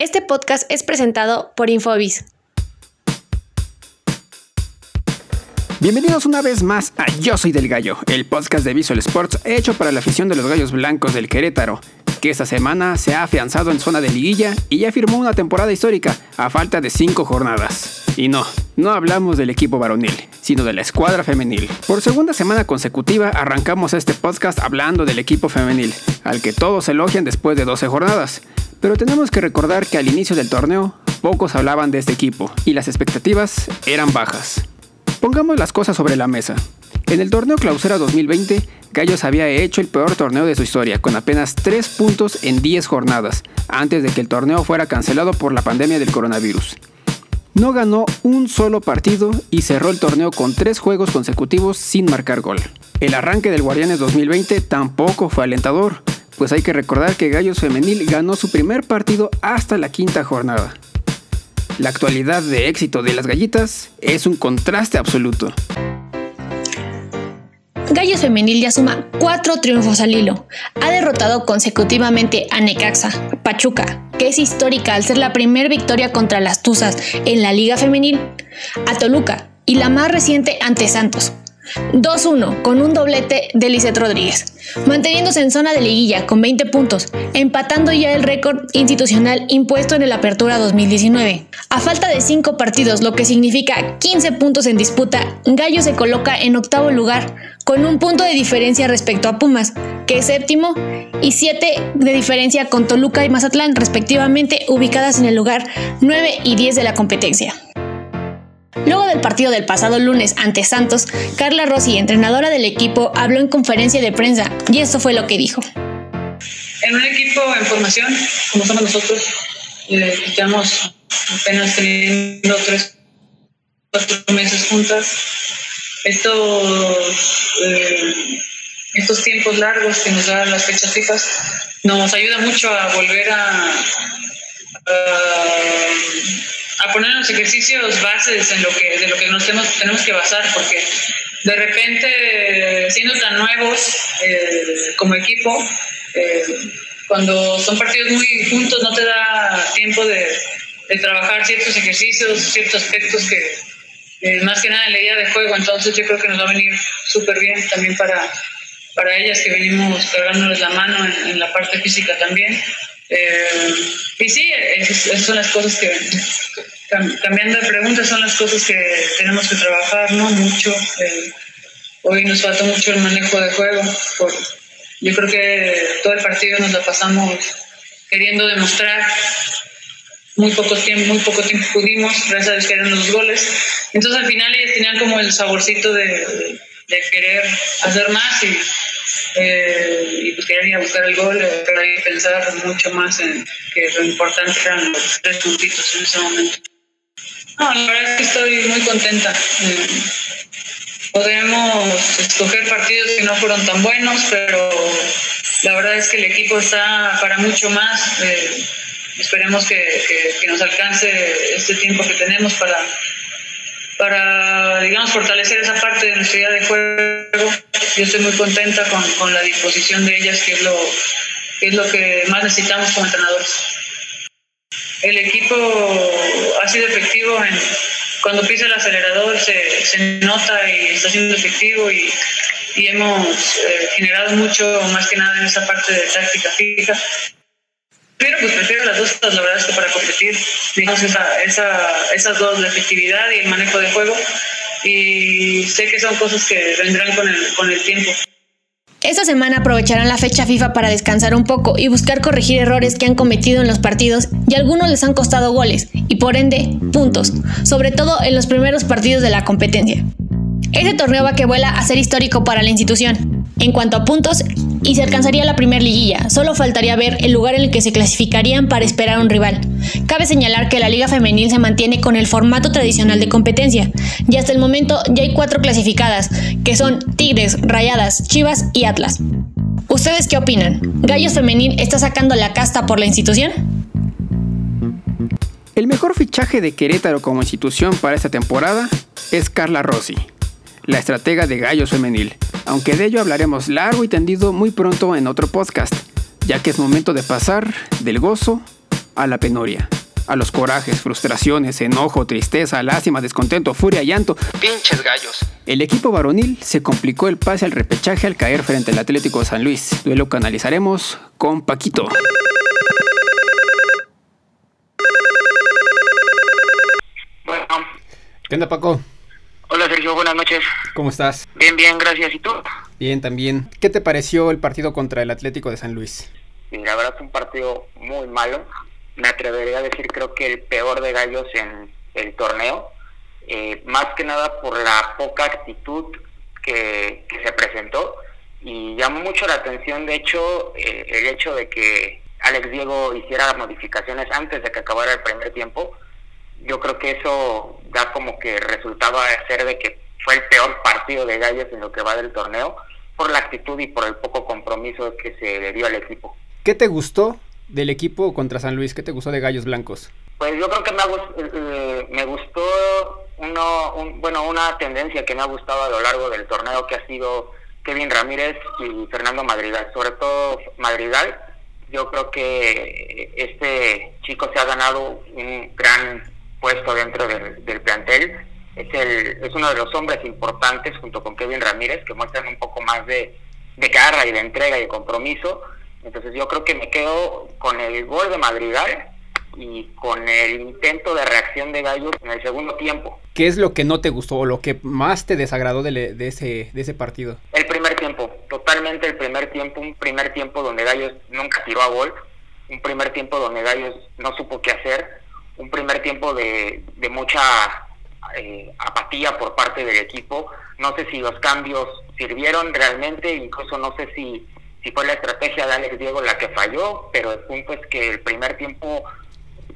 Este podcast es presentado por Infobis. Bienvenidos una vez más a Yo Soy del Gallo, el podcast de Visual Sports hecho para la afición de los gallos blancos del Querétaro, que esta semana se ha afianzado en zona de liguilla y ya firmó una temporada histórica a falta de cinco jornadas. Y no, no hablamos del equipo varonil, sino de la escuadra femenil. Por segunda semana consecutiva arrancamos este podcast hablando del equipo femenil, al que todos elogian después de 12 jornadas. Pero tenemos que recordar que al inicio del torneo, pocos hablaban de este equipo y las expectativas eran bajas. Pongamos las cosas sobre la mesa. En el torneo Clausura 2020, Gallos había hecho el peor torneo de su historia, con apenas 3 puntos en 10 jornadas, antes de que el torneo fuera cancelado por la pandemia del coronavirus. No ganó un solo partido y cerró el torneo con 3 juegos consecutivos sin marcar gol. El arranque del Guardianes 2020 tampoco fue alentador, pues hay que recordar que Gallos Femenil ganó su primer partido hasta la quinta jornada. La actualidad de éxito de las gallitas es un contraste absoluto. Gallos Femenil ya suma cuatro triunfos al hilo. Ha derrotado consecutivamente a Necaxa, Pachuca, que es histórica al ser la primera victoria contra las Tuzas en la Liga Femenil, a Toluca y la más reciente ante Santos, 2-1 con un doblete de Lizeth Rodríguez, manteniéndose en zona de liguilla con 20 puntos, empatando ya el récord institucional impuesto en el Apertura 2019. A falta de 5 partidos, lo que significa 15 puntos en disputa, Gallo se coloca en octavo lugar, con un punto de diferencia respecto a Pumas, que es séptimo, y 7 de diferencia con Toluca y Mazatlán, respectivamente ubicadas en el lugar 9 y 10 de la competencia. Luego del partido del pasado lunes ante Santos, Carla Rossi, entrenadora del equipo, habló en conferencia de prensa y esto fue lo que dijo. En un equipo en formación, como somos nosotros, estamos apenas teniendo tres, cuatro meses juntas. Estos, eh, estos tiempos largos que nos dan las fechas fijas nos ayuda mucho a volver a, a a poner los ejercicios bases en lo que, de lo que nos tenemos, tenemos que basar, porque de repente, siendo tan nuevos eh, como equipo, eh, cuando son partidos muy juntos no te da tiempo de, de trabajar ciertos ejercicios, ciertos aspectos que, más que nada en la idea de juego, entonces yo creo que nos va a venir súper bien también para, para ellas que venimos cargándoles la mano en, la parte física también. Eh, y sí, esas son las cosas que, cambiando de pregunta, son las cosas que tenemos que trabajar, ¿no? Mucho. Eh, hoy nos falta mucho el manejo de juego. Yo creo que todo el partido nos la pasamos queriendo demostrar. Muy poco tiempo, muy poco tiempo pudimos, gracias a Dios que eran los goles. Entonces al final ellos tenían como el saborcito de, de querer hacer más y eh, y pues quería ir a buscar el gol, eh, pero hay que pensar mucho más en que lo importante eran los tres puntitos en ese momento. No, la verdad es que estoy muy contenta. Eh, podemos escoger partidos que no fueron tan buenos, pero la verdad es que el equipo está para mucho más. Esperemos que, que, nos alcance este tiempo que tenemos para para, digamos, fortalecer esa parte de nuestra idea de juego. Yo estoy muy contenta con, con la disposición de ellas, que es, lo, que más necesitamos como entrenadores. El equipo ha sido efectivo en cuando pisa el acelerador, se, se nota y está siendo efectivo y, y hemos eh, generado mucho más que nada en esa parte de táctica fija pero pues prefiero las dos cosas, la verdad es que para competir, digamos, esa, esa, esas dos, la efectividad y el manejo de juego. Y sé que son cosas que vendrán con el, con el tiempo. Esta semana aprovecharán la fecha FIFA para descansar un poco y buscar corregir errores que han cometido en los partidos y algunos les han costado goles y por ende puntos, sobre todo en los primeros partidos de la competencia. Este torneo va que vuela a ser histórico para la institución. En cuanto a puntos, y se alcanzaría la primer liguilla, solo faltaría ver el lugar en el que se clasificarían para esperar a un rival. Cabe señalar que la liga femenil se mantiene con el formato tradicional de competencia, y hasta el momento ya hay cuatro clasificadas, que son Tigres, Rayadas, Chivas y Atlas. ¿Ustedes qué opinan? ¿Gallos Femenil está sacando la casta por la institución? El mejor fichaje de Querétaro como institución para esta temporada es Carla Rossi, la estratega de Gallos Femenil, aunque de ello hablaremos largo y tendido muy pronto en otro podcast, ya que es momento de pasar del gozo a la penuria, a los corajes, frustraciones, enojo, tristeza, lástima, descontento, furia, llanto. Pinches gallos. El equipo varonil se complicó el pase al repechaje al caer frente al Atlético de San Luis. Duelo que analizaremos con Paquito. Bueno, ¿Qué onda, Paco? Hola Sergio, buenas noches. ¿Cómo estás? Bien, bien, gracias. ¿Y tú? Bien, también. ¿Qué te pareció el partido contra el Atlético de San Luis? La verdad es un partido muy malo. Me atrevería a decir creo que el peor de gallos en el torneo. Eh, más que nada por la poca actitud que, que se presentó. Y llamó mucho la atención, de hecho, eh, el hecho de que Alex Diego hiciera modificaciones antes de que acabara el primer tiempo. Yo creo que eso da como que resultaba ser de que fue el peor partido de gallos en lo que va del torneo por la actitud y por el poco compromiso que se le dio al equipo. ¿Qué te gustó del equipo contra San Luis? ¿Qué te gustó de Gallos Blancos? Pues yo creo que me, ha gus- eh, me gustó uno, un- bueno, una tendencia que me ha gustado a lo largo del torneo que ha sido Kevin Ramírez y Fernando Madrigal, sobre todo Madrigal. Yo creo que este chico se ha ganado un gran puesto dentro del, del plantel. Es, el, es uno de los hombres importantes junto con Kevin Ramírez que muestran un poco más de, de garra y de entrega y de compromiso. Entonces yo creo que me quedo con el gol de Madrigal y con el intento de reacción de Gallos en el segundo tiempo. ¿Qué es lo que no te gustó o lo que más te desagradó de, de ese, de ese partido? El primer tiempo, totalmente el primer tiempo, un primer tiempo donde Gallos nunca tiró a gol, un primer tiempo donde Gallos no supo qué hacer, un primer tiempo de, de mucha eh, apatía por parte del equipo. No sé si los cambios sirvieron realmente, incluso no sé si, si fue la estrategia de Alex Diego la que falló, pero el punto es que el primer tiempo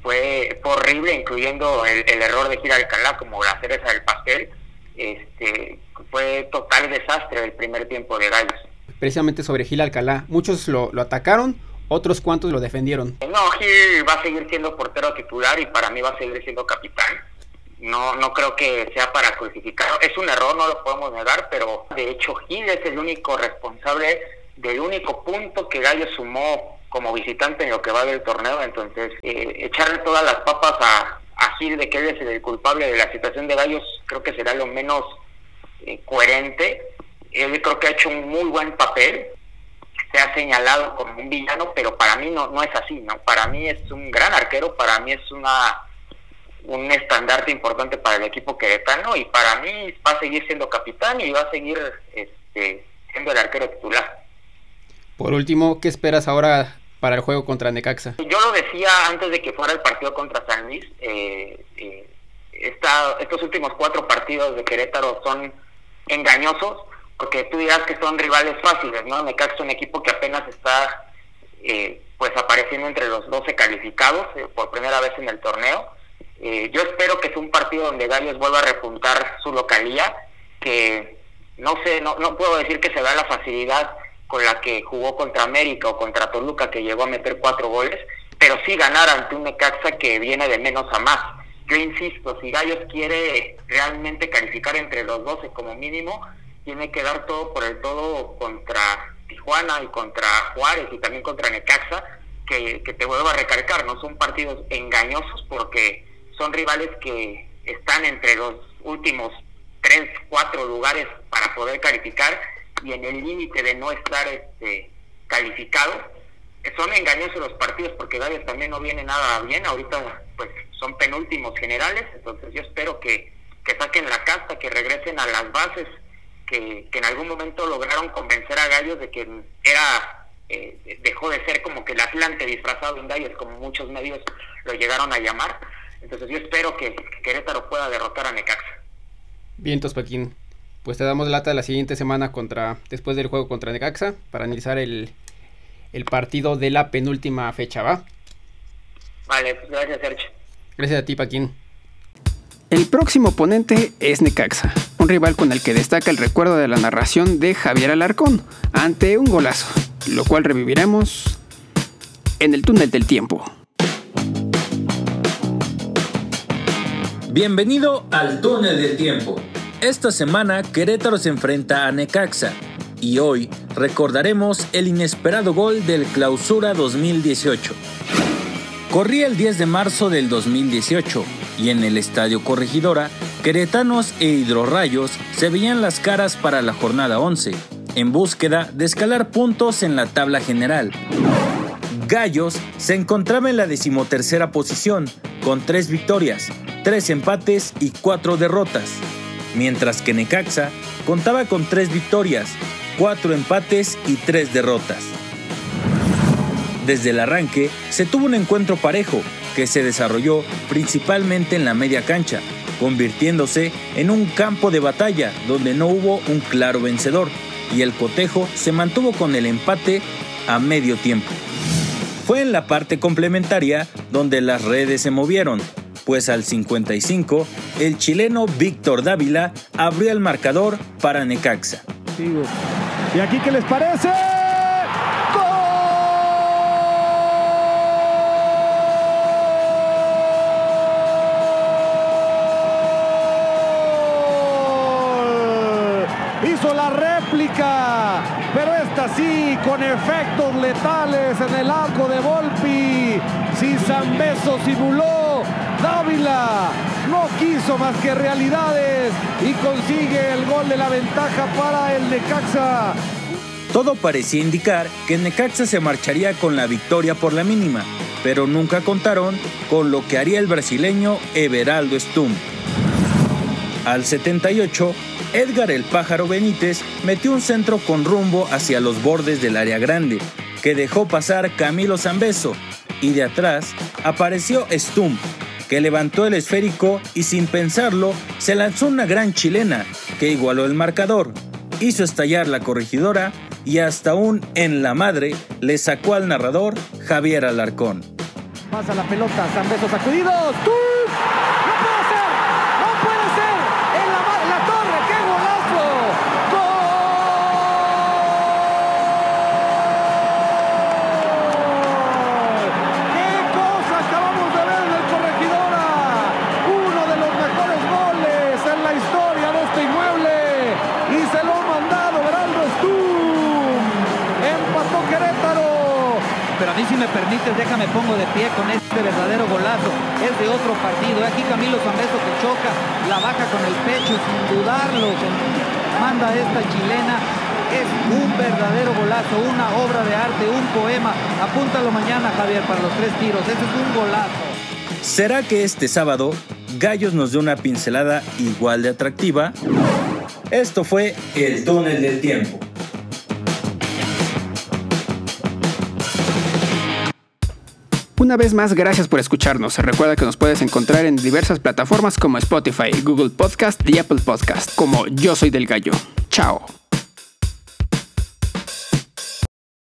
fue, horrible, incluyendo el, el error de Gira Alcalá como la cereza del pastel. Este, fue total desastre el primer tiempo de Gallos. Precisamente sobre Gil Alcalá. Muchos lo, lo atacaron, otros cuantos lo defendieron. No, Gil va a seguir siendo portero titular y para mí va a seguir siendo capitán. No, no creo que sea para crucificarlo. Es un error, no lo podemos negar, pero de hecho Gil es el único responsable del único punto que Gallo sumó como visitante en lo que va del torneo. Entonces, eh, echarle todas las papas a, a Gil de que él es el culpable de la situación de Gallos, creo que será lo menos eh, coherente. Él creo que ha hecho un muy buen papel. Se ha señalado como un villano, pero para mí no, no es así, ¿no? Para mí es un gran arquero, para mí es una un estandarte importante para el equipo queretano y para mí va a seguir siendo capitán y va a seguir este, siendo el arquero titular. Por último, ¿qué esperas ahora para el juego contra Necaxa? Yo lo decía antes de que fuera el partido contra San Luis, eh, eh, esta, estos últimos cuatro partidos de Querétaro son engañosos, porque tú dirás que son rivales fáciles, ¿no? Necaxa es un equipo que apenas está eh, pues apareciendo entre los 12 calificados eh, por primera vez en el torneo. Eh, yo espero que sea un partido donde Gallos vuelva a repuntar su localía, que no sé, no, no puedo decir que se da la facilidad con la que jugó contra América o contra Toluca, que llegó a meter cuatro goles, pero sí ganar ante un Necaxa que viene de menos a más. Yo insisto, si Gallos quiere realmente calificar entre los 12 como mínimo, tiene que dar todo por el todo contra Tijuana y contra Juárez y también contra Necaxa, que, que te vuelvo a recalcar, no son partidos engañosos porque son rivales que están entre los últimos tres, cuatro lugares para poder calificar y en el límite de no estar este, calificados. Son engañosos los partidos porque Gallos también no viene nada bien. Ahorita pues son penúltimos generales, entonces yo espero que, que saquen la casta, que regresen a las bases, que, que en algún momento lograron convencer a Gallos de que era eh, dejó de ser como que el Atlante disfrazado en Gallos, como muchos medios lo llegaron a llamar. Entonces yo espero que, que Querétaro pueda derrotar a Necaxa. Vientos, Paquín. Pues te damos lata la siguiente semana contra después del juego contra Necaxa para analizar el, el partido de la penúltima fecha, ¿va? Vale, pues gracias Sergio. Gracias a ti, Paquín. El próximo oponente es Necaxa, rival con el que destaca el recuerdo de la narración de Javier Alarcón ante un golazo, lo cual reviviremos en el túnel del tiempo. Bienvenido al túnel del tiempo. Esta semana Querétaro se enfrenta a Necaxa y hoy recordaremos el inesperado gol del Clausura 2018. Corría el 10 de marzo del 2018 y en el Estadio Corregidora, Queretanos e Hidrorrayos se veían las caras para la jornada 11, en búsqueda de escalar puntos en la tabla general. Gallos se encontraba en la decimotercera posición, con tres victorias, tres empates y cuatro derrotas, mientras que Necaxa contaba con tres victorias, cuatro empates y tres derrotas. Desde el arranque se tuvo un encuentro parejo que se desarrolló principalmente en la media cancha, convirtiéndose en un campo de batalla donde no hubo un claro vencedor y el cotejo se mantuvo con el empate a medio tiempo. Fue en la parte complementaria donde las redes se movieron, pues al 55 el chileno Víctor Dávila abrió el marcador para Necaxa. ¿Y aquí qué les parece? Réplica, pero esta sí, con efectos letales en el arco de Volpi. Si Zambeso simuló, Dávila no quiso más que realidades y consigue el gol de la ventaja para el Necaxa. Todo parecía indicar que Necaxa se marcharía con la victoria por la mínima, pero nunca contaron con lo que haría el brasileño Everaldo Stum. Al 78, Edgar el Pájaro Benítez metió un centro con rumbo hacia los bordes del área grande, que dejó pasar Camilo Zambeso, y de atrás apareció Stum, que levantó el esférico y sin pensarlo se lanzó una gran chilena, que igualó el marcador, hizo estallar la corregidora y hasta un en la madre le sacó al narrador Javier Alarcón. Pasa la pelota, Zambeso sacudidos. me permites, déjame pongo de pie con este verdadero golazo. Es de otro partido. Aquí Camilo Zambeso que choca, la baja con el pecho sin dudarlo. Manda esta chilena. Es un verdadero golazo, una obra de arte, un poema. Apúntalo mañana, Javier, para los tres tiros. Ese es un golazo. ¿Será que este sábado Gallos nos dé una pincelada igual de atractiva? Esto fue El túnel del tiempo. Una vez más, gracias por escucharnos. Recuerda que nos puedes encontrar en diversas plataformas como Spotify, Google Podcast y Apple Podcast, como Yo Soy del Gallo. Chao.